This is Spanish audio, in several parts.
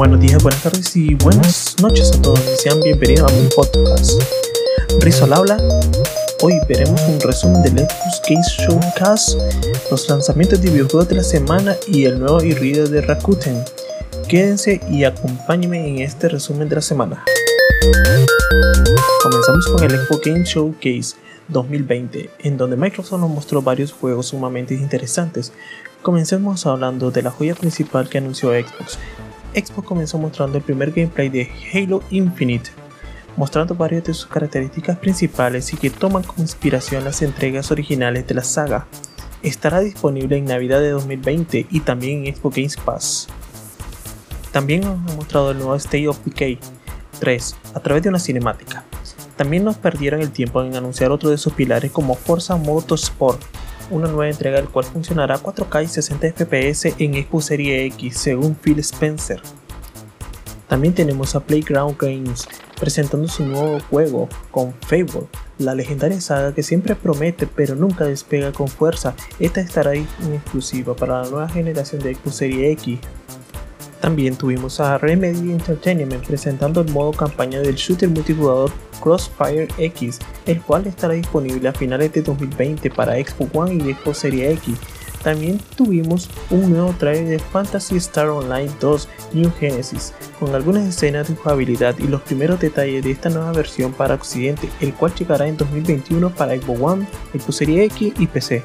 Buenos días, buenas tardes y buenas noches a todos sean bienvenidos a mi podcast. Rizzo al habla. Hoy veremos un resumen del Xbox Case Showcase, los lanzamientos de videojuegos de la semana y el nuevo e-reader de Rakuten. Quédense y acompáñenme en este resumen de la semana. Comenzamos con el Xbox Game Showcase 2020, en donde Microsoft nos mostró varios juegos sumamente interesantes. Comencemos hablando de la joya principal que anunció Xbox. Xbox comenzó mostrando el primer gameplay de Halo Infinite, mostrando varias de sus características principales y que toman como inspiración las entregas originales de la saga. Estará disponible en Navidad de 2020 y también en Xbox Game Pass. También nos ha mostrado el nuevo State of Decay 3 a través de una cinemática. También nos perdieron el tiempo en anunciar otro de sus pilares como Forza Motorsport, una nueva entrega del cual funcionará a 4K y 60 FPS en Xbox Series X, según Phil Spencer. También tenemos a Playground Games presentando su nuevo juego con Fable, la legendaria saga que siempre promete pero nunca despega con fuerza. Esta estará en exclusiva para la nueva generación de Xbox Series X. También tuvimos a Remedy Entertainment presentando el modo campaña del shooter multijugador Crossfire X, el cual estará disponible a finales de 2020 para Xbox One y Xbox Series X. También tuvimos un nuevo trailer de Fantasy Star Online 2 New Genesis, con algunas escenas de jugabilidad y los primeros detalles de esta nueva versión para Occidente, el cual llegará en 2021 para Xbox One, Xbox Series X y PC.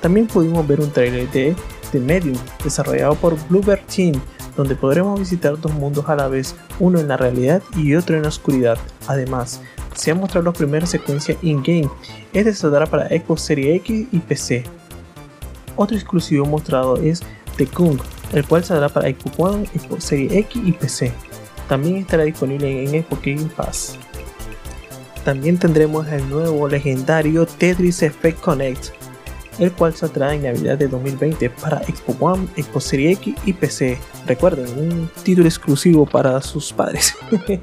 También pudimos ver un trailer de The Medium, desarrollado por Bluebird Team, donde podremos visitar dos mundos a la vez, uno en la realidad y otro en la oscuridad. Además, se han mostrado las primeras secuencias in-game, este saldrá para Xbox Series X y PC. Otro exclusivo mostrado es The Kung, el cual saldrá para Xbox One, Xbox Series X y PC. También estará disponible en Xbox Game Pass. También tendremos el nuevo legendario Tetris Effect Connect, el cual saldrá en Navidad de 2020 para Xbox One, Xbox Series X y PC. Recuerden, un título exclusivo para sus padres.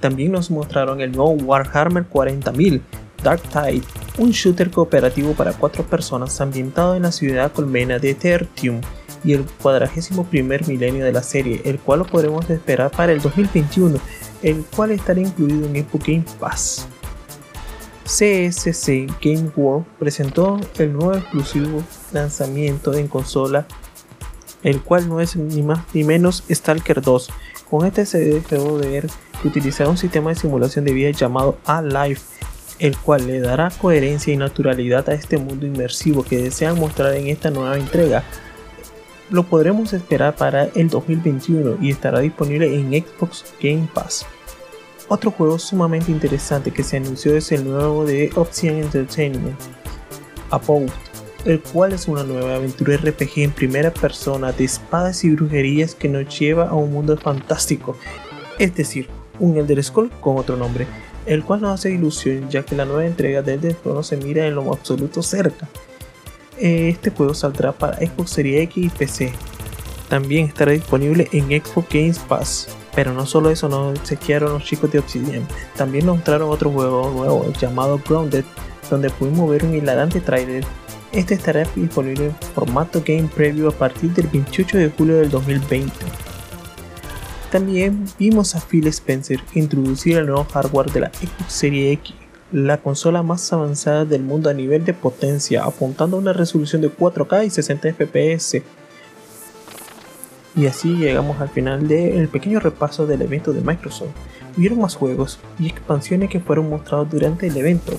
También nos mostraron el nuevo Warhammer 40.000 Dark Tide, un shooter cooperativo para cuatro personas ambientado en la ciudad colmena de Tertium y el cuadragésimo primer milenio de la serie, el cual lo podremos esperar para el 2021, el cual estará incluido en Xbox Game Pass. CSC Game World presentó el nuevo exclusivo lanzamiento en consola, el cual no es ni más ni menos Stalker 2. Con este se dejó de ver que utilizará un sistema de simulación de vida llamado A-Life, el cual le dará coherencia y naturalidad a este mundo inmersivo que desean mostrar en esta nueva entrega. Lo podremos esperar para el 2021 y estará disponible en Xbox Game Pass. Otro juego sumamente interesante que se anunció es el nuevo de Obsidian Entertainment, About, el cual es una nueva aventura RPG en primera persona de espadas y brujerías que nos lleva a un mundo fantástico, es decir, un Elder Scroll con otro nombre, el cual nos hace ilusión ya que la nueva entrega de Elder Scrolls se mira en lo absoluto cerca. Este juego saldrá para Xbox Series X y PC. También estará disponible en Xbox Game Pass. Pero no solo eso nos chequearon los chicos de Obsidian, también mostraron otro juego nuevo llamado Grounded, donde pudimos ver un hilarante trailer. Este estará disponible en formato Game Preview a partir del 28 de julio del 2020. También vimos a Phil Spencer introducir el nuevo hardware de la Xbox Series X, la consola más avanzada del mundo a nivel de potencia, apuntando a una resolución de 4K y 60 FPS y así llegamos al final del pequeño repaso del evento de Microsoft. Hubieron más juegos y expansiones que fueron mostrados durante el evento,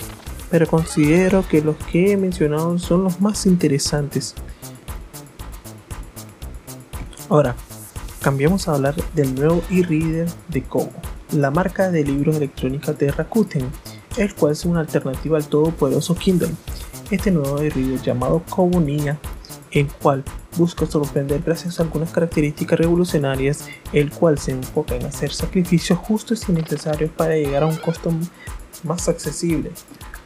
pero considero que los que he mencionado son los más interesantes. Ahora, cambiamos a hablar del nuevo e-reader de Kobo, la marca de libros electrónicos de Rakuten, el cual es una alternativa al todopoderoso Kindle. Este nuevo e-reader llamado Kobo Ninja, el cual busca sorprender gracias a algunas características revolucionarias, el cual se enfoca en hacer sacrificios justos y necesarios para llegar a un costo más accesible.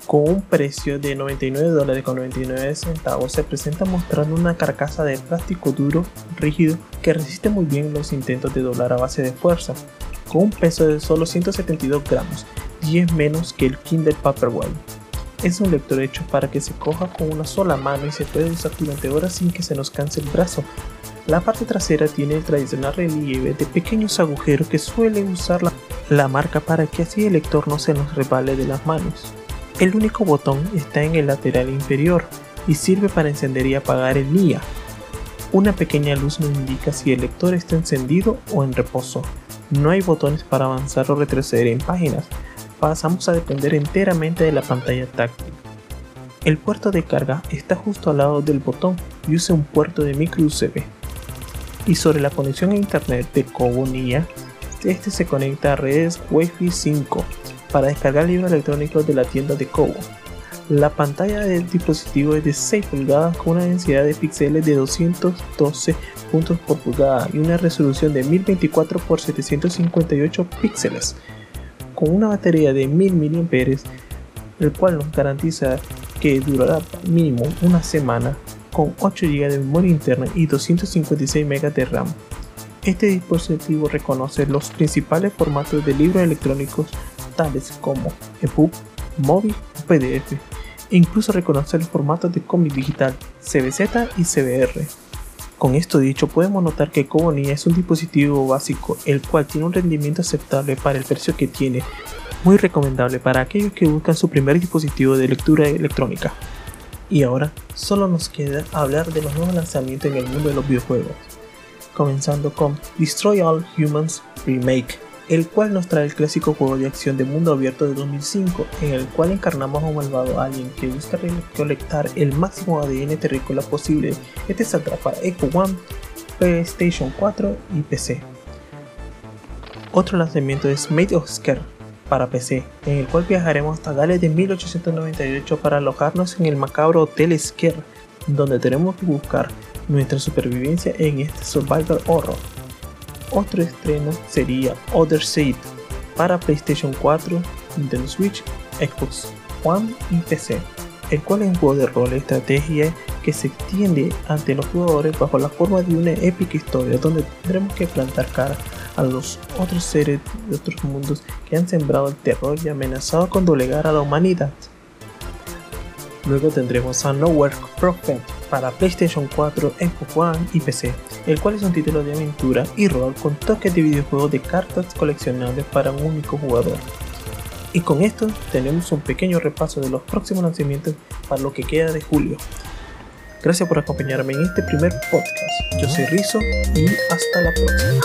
Con un precio de 99 dólares con 99 centavos se presenta mostrando una carcasa de plástico duro, rígido, que resiste muy bien los intentos de doblar a base de fuerza, con un peso de solo 172 gramos, 10 menos que el Kindle Paperwhite es un lector hecho para que se coja con una sola mano y se puede usar durante horas sin que se nos canse el brazo. La parte trasera tiene el tradicional relieve de pequeños agujeros que suele usar la, marca para que así el lector no se nos resbale de las manos. El único botón está en el lateral inferior y sirve para encender y apagar el NIA. Una pequeña luz nos indica si el lector está encendido o en reposo. No hay botones para avanzar o retroceder en páginas. Pasamos a depender enteramente de la pantalla táctil. El puerto de carga está justo al lado del botón y usa un puerto de micro USB. Y sobre la conexión a internet de Kobo NIA, este se conecta a redes Wi-Fi 5 para descargar libros electrónicos de la tienda de Kobo. La pantalla del dispositivo es de 6 pulgadas con una densidad de píxeles de 212 puntos por pulgada y una resolución de 1024 x 758 píxeles. Con una batería de 1000 mAh, el cual nos garantiza que durará mínimo una semana con 8 GB de memoria interna y 256 MB de RAM. Este dispositivo reconoce los principales formatos de libros electrónicos tales como EPUB, móvil o PDF incluso reconocer los formatos de cómic digital CBZ y CBR. Con esto dicho, podemos notar que Kobonia es un dispositivo básico el cual tiene un rendimiento aceptable para el precio que tiene, muy recomendable para aquellos que buscan su primer dispositivo de lectura electrónica. Y ahora, solo nos queda hablar de los nuevos lanzamientos en el mundo de los videojuegos, comenzando con Destroy All Humans Remake el cual nos trae el clásico juego de acción de mundo abierto de 2005, en el cual encarnamos a un malvado alien que busca recolectar el máximo ADN terrícola posible. Este saldrá para Echo One, PlayStation 4 y PC. Otro lanzamiento es Made of Scare para PC, en el cual viajaremos hasta Gales de 1898 para alojarnos en el macabro Hotel Scare, donde tenemos que buscar nuestra supervivencia en este survival horror. Otro estreno sería Other Side para PlayStation 4, Nintendo Switch, Xbox One y PC, el cual es un juego de rol estrategia que se extiende ante los jugadores bajo la forma de una épica historia donde tendremos que plantar cara a los otros seres de otros mundos que han sembrado el terror y amenazado con doblegar a la humanidad. Luego tendremos a Nowhere Prophet para PlayStation 4, Xbox One y PC, el cual es un título de aventura y rol con toques de videojuego de cartas coleccionables para un único jugador. Y con esto tenemos un pequeño repaso de los próximos lanzamientos para lo que queda de julio. Gracias por acompañarme en este primer podcast. Yo soy Rizo y hasta la próxima.